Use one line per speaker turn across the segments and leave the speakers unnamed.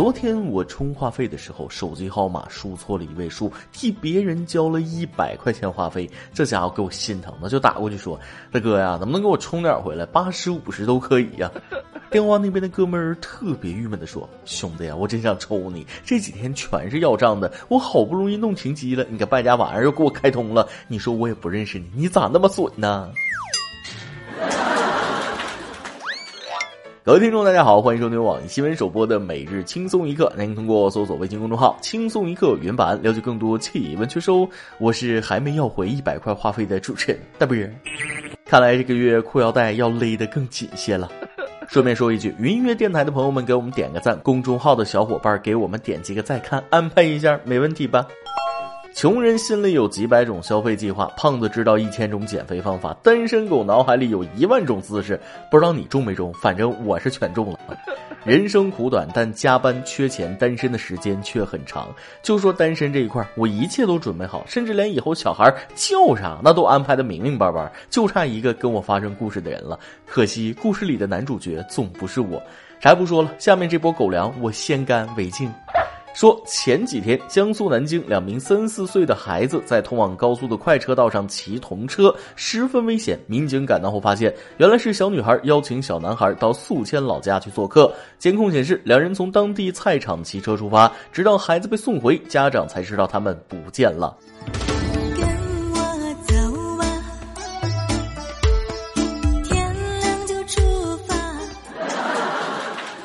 昨天我充话费的时候，手机号码输错了一位数，替别人交了一百块钱话费，这家伙给我心疼的，就打过去说：“大哥呀，能不能给我充点回来？八十五十都可以呀。”电话那边的哥们儿特别郁闷的说：“兄弟呀，我真想抽你，这几天全是要账的，我好不容易弄停机了，你个败家玩意儿又给我开通了，你说我也不认识你，你咋那么损呢？”各位听众，大家好，欢迎收听网易新闻首播的每日轻松一刻。您通过搜索微信公众号“轻松一刻”原版了解更多气温趣收。我是还没要回一百块话费的主持人大不人。看来这个月裤腰带要勒得更紧些了。顺便说一句，云音乐电台的朋友们给我们点个赞，公众号的小伙伴给我们点几个再看，安排一下，没问题吧？穷人心里有几百种消费计划，胖子知道一千种减肥方法，单身狗脑海里有一万种姿势。不知道你中没中？反正我是全中了。人生苦短，但加班、缺钱、单身的时间却很长。就说单身这一块，我一切都准备好，甚至连以后小孩叫啥那都安排的明明白白，就差一个跟我发生故事的人了。可惜故事里的男主角总不是我。啥也不说了，下面这波狗粮我先干为敬。说前几天，江苏南京两名三四岁的孩子在通往高速的快车道上骑童车，十分危险。民警赶到后发现，原来是小女孩邀请小男孩到宿迁老家去做客。监控显示，两人从当地菜场骑车出发，直到孩子被送回，家长才知道他们不见了。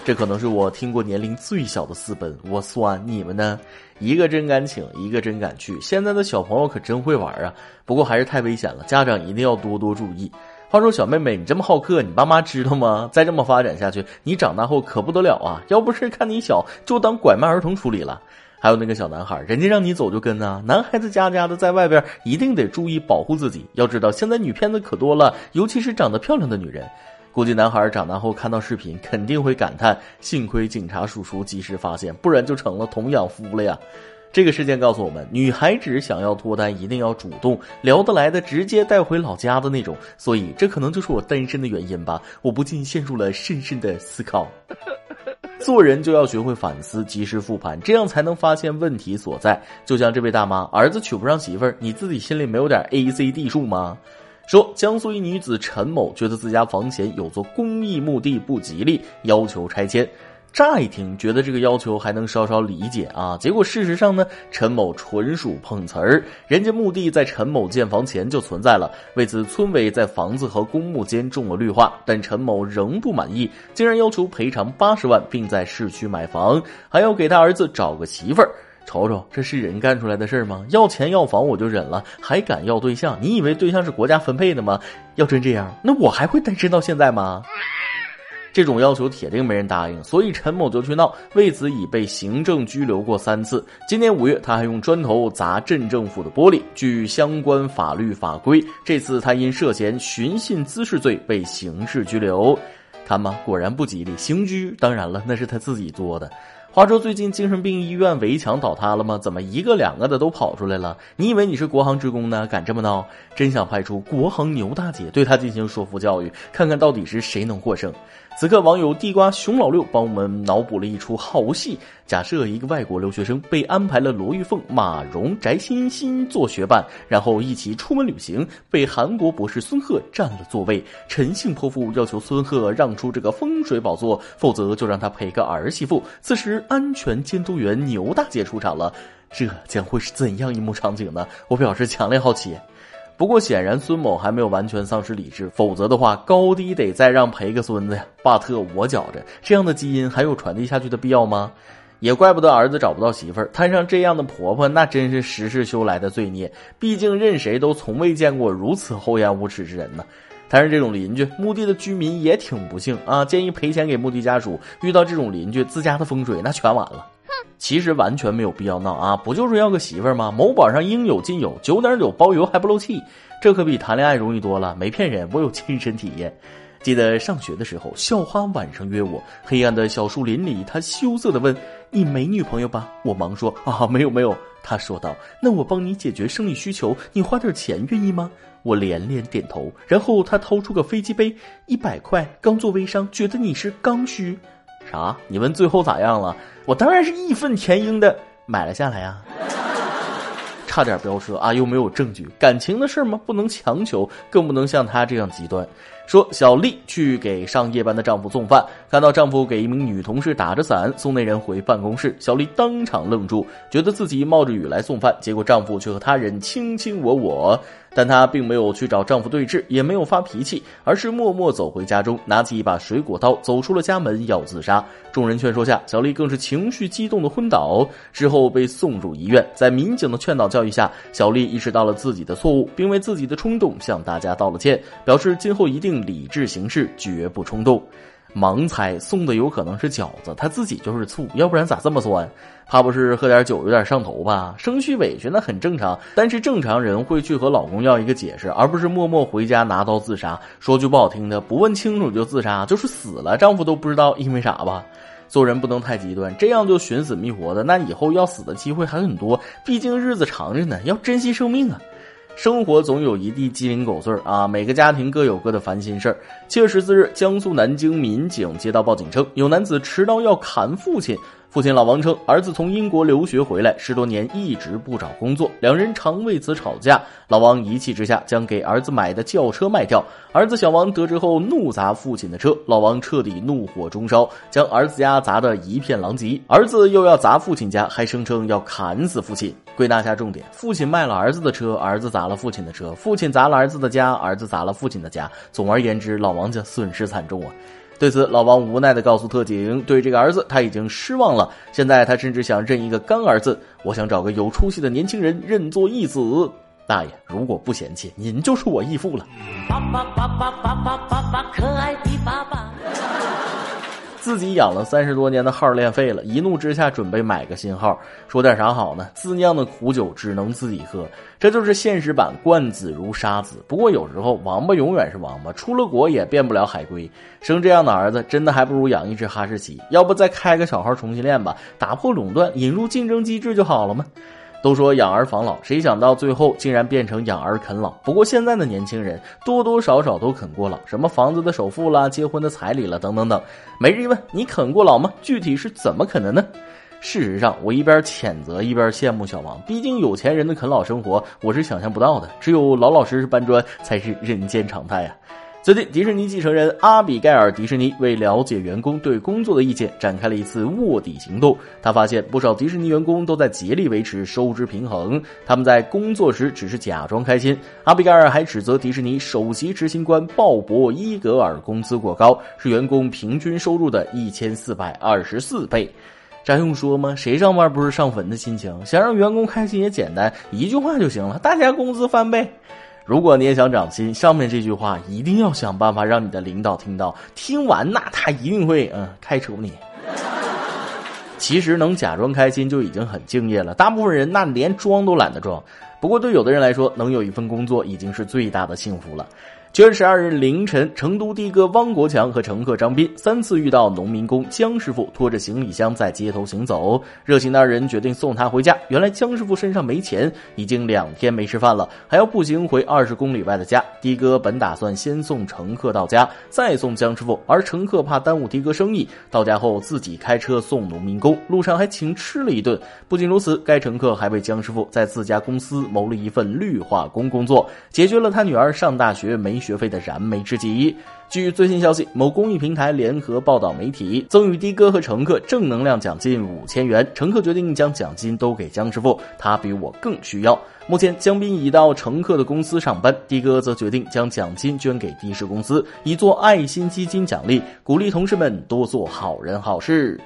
这可能是我听过年龄最小的私奔，我算你们呢？一个真敢请，一个真敢去。现在的小朋友可真会玩啊！不过还是太危险了，家长一定要多多注意。话说小妹妹，你这么好客，你爸妈知道吗？再这么发展下去，你长大后可不得了啊！要不是看你小，就当拐卖儿童处理了。还有那个小男孩，人家让你走就跟啊！男孩子家家的在外边一定得注意保护自己。要知道现在女骗子可多了，尤其是长得漂亮的女人。估计男孩长大后看到视频，肯定会感叹：幸亏警察叔叔及时发现，不然就成了童养夫了呀！这个事件告诉我们，女孩子想要脱单，一定要主动，聊得来的直接带回老家的那种。所以，这可能就是我单身的原因吧。我不禁陷入了深深的思考。做人就要学会反思，及时复盘，这样才能发现问题所在。就像这位大妈，儿子娶不上媳妇儿，你自己心里没有点 A C D 数吗？说江苏一女子陈某觉得自家房前有座公益墓地不吉利，要求拆迁。乍一听觉得这个要求还能稍稍理解啊，结果事实上呢，陈某纯属碰瓷儿。人家墓地在陈某建房前就存在了，为此村委在房子和公墓间种了绿化，但陈某仍不满意，竟然要求赔偿八十万，并在市区买房，还要给他儿子找个媳妇儿。瞅瞅，这是人干出来的事吗？要钱要房我就忍了，还敢要对象？你以为对象是国家分配的吗？要真这样，那我还会单身到现在吗？这种要求铁定没人答应，所以陈某就去闹，为此已被行政拘留过三次。今年五月，他还用砖头砸镇政府的玻璃。据相关法律法规，这次他因涉嫌寻衅滋事罪被刑事拘留。看吧，果然不吉利，刑拘。当然了，那是他自己作的。话说最近精神病医院围墙倒塌了吗？怎么一个两个的都跑出来了？你以为你是国航职工呢？敢这么闹？真想派出国航牛大姐对他进行说服教育，看看到底是谁能获胜。此刻，网友地瓜熊老六帮我们脑补了一出好戏：假设一个外国留学生被安排了罗玉凤、马蓉、翟欣欣做学伴，然后一起出门旅行，被韩国博士孙鹤占了座位。陈姓泼妇要求孙鹤让出这个风水宝座，否则就让他陪个儿媳妇。此时，安全监督员牛大姐出场了，这将会是怎样一幕场景呢？我表示强烈好奇。不过显然孙某还没有完全丧失理智，否则的话高低得再让陪个孙子呀。巴特我觉着这样的基因还有传递下去的必要吗？也怪不得儿子找不到媳妇儿，摊上这样的婆婆那真是十世修来的罪孽。毕竟任谁都从未见过如此厚颜无耻之人呢。但是这种邻居，墓地的居民也挺不幸啊，建议赔钱给墓地家属。遇到这种邻居，自家的风水那全完了。其实完全没有必要闹啊！不就是要个媳妇儿吗？某宝上应有尽有，九点九包邮还不漏气，这可比谈恋爱容易多了。没骗人，我有亲身体验。记得上学的时候，校花晚上约我，黑暗的小树林里，她羞涩的问：“你没女朋友吧？”我忙说：“啊，没有没有。”她说道：“那我帮你解决生理需求，你花点钱愿意吗？”我连连点头。然后他掏出个飞机杯，一百块，刚做微商，觉得你是刚需。啥？你问最后咋样了？我当然是义愤填膺的买了下来啊。差点飙车啊！又没有证据，感情的事儿嘛？不能强求，更不能像他这样极端。说小丽去给上夜班的丈夫送饭，看到丈夫给一名女同事打着伞送那人回办公室，小丽当场愣住，觉得自己冒着雨来送饭，结果丈夫却和他人卿卿我我。但她并没有去找丈夫对峙，也没有发脾气，而是默默走回家中，拿起一把水果刀，走出了家门要自杀。众人劝说下，小丽更是情绪激动的昏倒，之后被送入医院。在民警的劝导教育下，小丽意识到了自己的错误，并为自己的冲动向大家道了歉，表示今后一定理智行事，绝不冲动。盲猜送的有可能是饺子，他自己就是醋，要不然咋这么酸？怕不是喝点酒有点上头吧？生气委屈那很正常，但是正常人会去和老公要一个解释，而不是默默回家拿刀自杀。说句不好听的，不问清楚就自杀，就是死了，丈夫都不知道因为啥吧？做人不能太极端，这样就寻死觅活的，那以后要死的机会还很多。毕竟日子长着呢，要珍惜生命啊！生活总有一地鸡零狗碎啊，每个家庭各有各的烦心事儿。七月十四日，江苏南京民警接到报警称，有男子持刀要砍父亲。父亲老王称，儿子从英国留学回来十多年，一直不找工作，两人常为此吵架。老王一气之下将给儿子买的轿车卖掉。儿子小王得知后怒砸父亲的车，老王彻底怒火中烧，将儿子家砸得一片狼藉。儿子又要砸父亲家，还声称要砍死父亲。归纳下重点：父亲卖了儿子的车，儿子砸了父亲的车；父亲砸了儿子的家，儿子砸了父亲的家。总而言之，老王家损失惨重啊。对此，老王无奈的告诉特警：“对这个儿子，他已经失望了。现在他甚至想认一个干儿子。我想找个有出息的年轻人认作义子。大爷，如果不嫌弃，您就是我义父了。”爸爸爸爸爸爸爸爸，可爱的爸爸。自己养了三十多年的号练废了，一怒之下准备买个新号。说点啥好呢？自酿的苦酒只能自己喝，这就是现实版惯子如杀子。不过有时候王八永远是王八，出了国也变不了海龟。生这样的儿子，真的还不如养一只哈士奇。要不再开个小号重新练吧，打破垄断，引入竞争机制就好了吗？都说养儿防老，谁想到最后竟然变成养儿啃老？不过现在的年轻人多多少少都啃过老，什么房子的首付啦、结婚的彩礼了等等等。每日一问：你啃过老吗？具体是怎么啃的呢？事实上，我一边谴责一边羡慕小王，毕竟有钱人的啃老生活我是想象不到的，只有老老实实搬砖才是人间常态呀。最近，迪士尼继承人阿比盖尔·迪士尼为了解员工对工作的意见，展开了一次卧底行动。他发现不少迪士尼员工都在竭力维持收支平衡，他们在工作时只是假装开心。阿比盖尔还指责迪士尼首席执行官鲍勃·伊格尔工资过高，是员工平均收入的一千四百二十四倍。这还用说吗？谁上班不是上坟的心情？想让员工开心也简单，一句话就行了：大家工资翻倍。如果你也想涨薪，上面这句话一定要想办法让你的领导听到。听完那他一定会嗯开除你。其实能假装开心就已经很敬业了，大部分人那连装都懒得装。不过对有的人来说，能有一份工作已经是最大的幸福了。九月十二日凌晨，成都的哥汪国强和乘客张斌三次遇到农民工姜师傅拖着行李箱在街头行走，热心的二人决定送他回家。原来姜师傅身上没钱，已经两天没吃饭了，还要步行回二十公里外的家。的哥本打算先送乘客到家，再送姜师傅，而乘客怕耽误的哥生意，到家后自己开车送农民工，路上还请吃了一顿。不仅如此，该乘客还为姜师傅在自家公司谋了一份绿化工工作，解决了他女儿上大学没。学费的燃眉之急。据最新消息，某公益平台联合报道媒体赠予的哥和乘客正能量奖金五千元，乘客决定将奖金都给姜师傅，他比我更需要。目前姜斌已到乘客的公司上班，的哥则决定将奖金捐给的士公司，以做爱心基金奖励，鼓励同事们多做好人好事。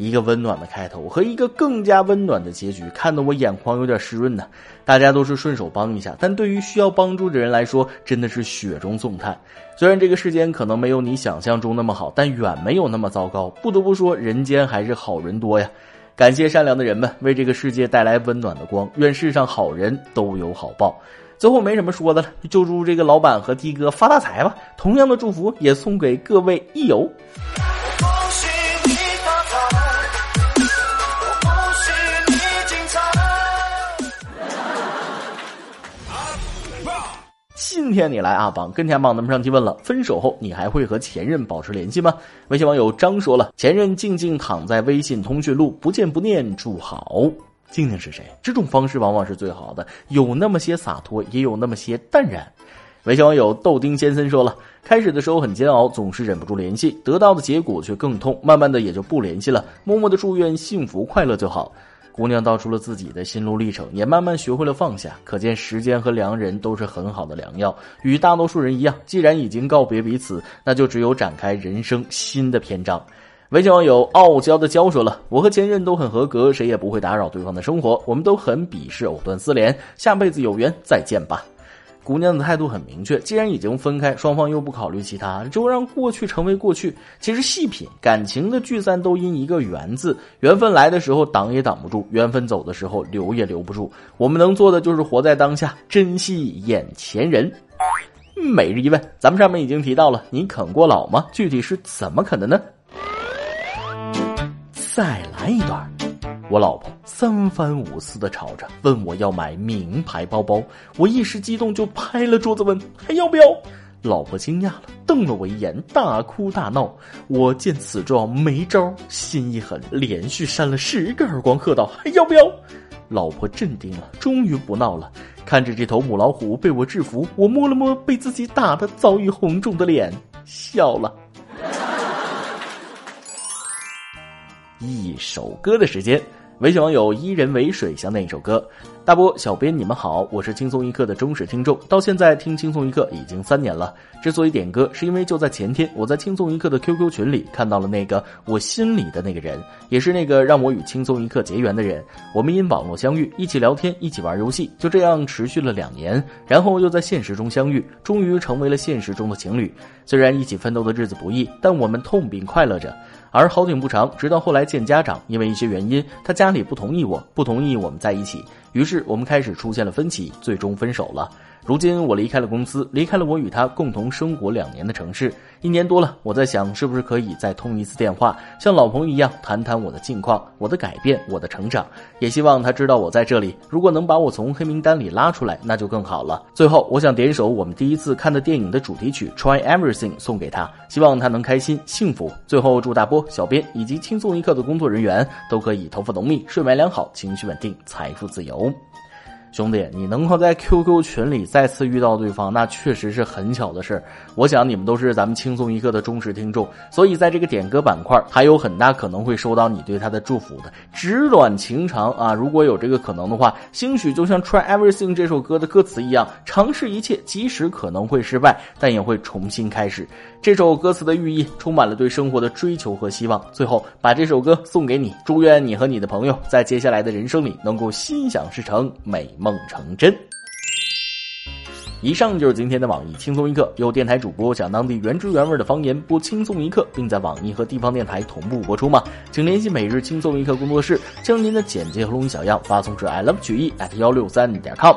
一个温暖的开头和一个更加温暖的结局，看得我眼眶有点湿润呢。大家都是顺手帮一下，但对于需要帮助的人来说，真的是雪中送炭。虽然这个世间可能没有你想象中那么好，但远没有那么糟糕。不得不说，人间还是好人多呀。感谢善良的人们为这个世界带来温暖的光，愿世上好人都有好报。最后没什么说的了，就祝这个老板和的哥发大财吧。同样的祝福也送给各位益友。今天你来啊，榜跟前榜咱们上期问了，分手后你还会和前任保持联系吗？微信网友张说了，前任静静躺在微信通讯录，不见不念，祝好。静静是谁？这种方式往往是最好的，有那么些洒脱，也有那么些淡然。微信网友豆丁先生说了，开始的时候很煎熬，总是忍不住联系，得到的结果却更痛，慢慢的也就不联系了，默默的祝愿幸福快乐就好。姑娘道出了自己的心路历程，也慢慢学会了放下。可见时间和良人都是很好的良药。与大多数人一样，既然已经告别彼此，那就只有展开人生新的篇章。微信网友傲娇的娇说了：“我和前任都很合格，谁也不会打扰对方的生活，我们都很鄙视藕断丝连，下辈子有缘再见吧。”姑娘的态度很明确，既然已经分开，双方又不考虑其他，就让过去成为过去。其实细品感情的聚散，都因一个缘字。缘分来的时候挡也挡不住，缘分走的时候留也留不住。我们能做的就是活在当下，珍惜眼前人。每日一问，咱们上面已经提到了，你啃过老吗？具体是怎么啃的呢？再来一段。我老婆三番五次的吵着问我要买名牌包包，我一时激动就拍了桌子问还要不要？老婆惊讶了，瞪了我一眼，大哭大闹。我见此状没招，心一狠，连续扇了十个耳光，喝道还要不要？老婆镇定了，终于不闹了。看着这头母老虎被我制服，我摸了摸被自己打得早已红肿的脸，笑了。一首歌的时间。微信网友伊人为水想点一首歌，大波小编你们好，我是轻松一刻的忠实听众，到现在听轻松一刻已经三年了。之所以点歌，是因为就在前天，我在轻松一刻的 QQ 群里看到了那个我心里的那个人，也是那个让我与轻松一刻结缘的人。我们因网络相遇，一起聊天，一起玩游戏，就这样持续了两年，然后又在现实中相遇，终于成为了现实中的情侣。虽然一起奋斗的日子不易，但我们痛并快乐着。而好景不长，直到后来见家长，因为一些原因，他家里不同意我，不同意我们在一起，于是我们开始出现了分歧，最终分手了。如今我离开了公司，离开了我与他共同生活两年的城市，一年多了。我在想，是不是可以再通一次电话，像老朋友一样谈谈我的近况、我的改变、我的成长。也希望他知道我在这里。如果能把我从黑名单里拉出来，那就更好了。最后，我想点首我们第一次看的电影的主题曲《Try Everything》送给他，希望他能开心幸福。最后，祝大波、小编以及轻松一刻的工作人员都可以头发浓密、睡眠良好、情绪稳定、财富自由。兄弟，你能够在 QQ 群里再次遇到对方，那确实是很巧的事。我想你们都是咱们轻松一刻的忠实听众，所以在这个点歌板块，还有很大可能会收到你对他的祝福的。纸短情长啊，如果有这个可能的话，兴许就像《Try Everything》这首歌的歌词一样，尝试一切，即使可能会失败，但也会重新开始。这首歌词的寓意充满了对生活的追求和希望。最后，把这首歌送给你，祝愿你和你的朋友在接下来的人生里能够心想事成，美梦成真。以上就是今天的网易轻松一刻，由电台主播讲当地原汁原味的方言播轻松一刻，并在网易和地方电台同步播出吗？请联系每日轻松一刻工作室，将您的简介和录音小样发送至 i love 曲艺 at 幺六三点 com。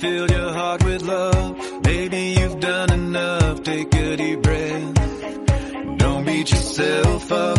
fill your
heart with love. Maybe you've done enough. Take a deep breath. Don't beat yourself up.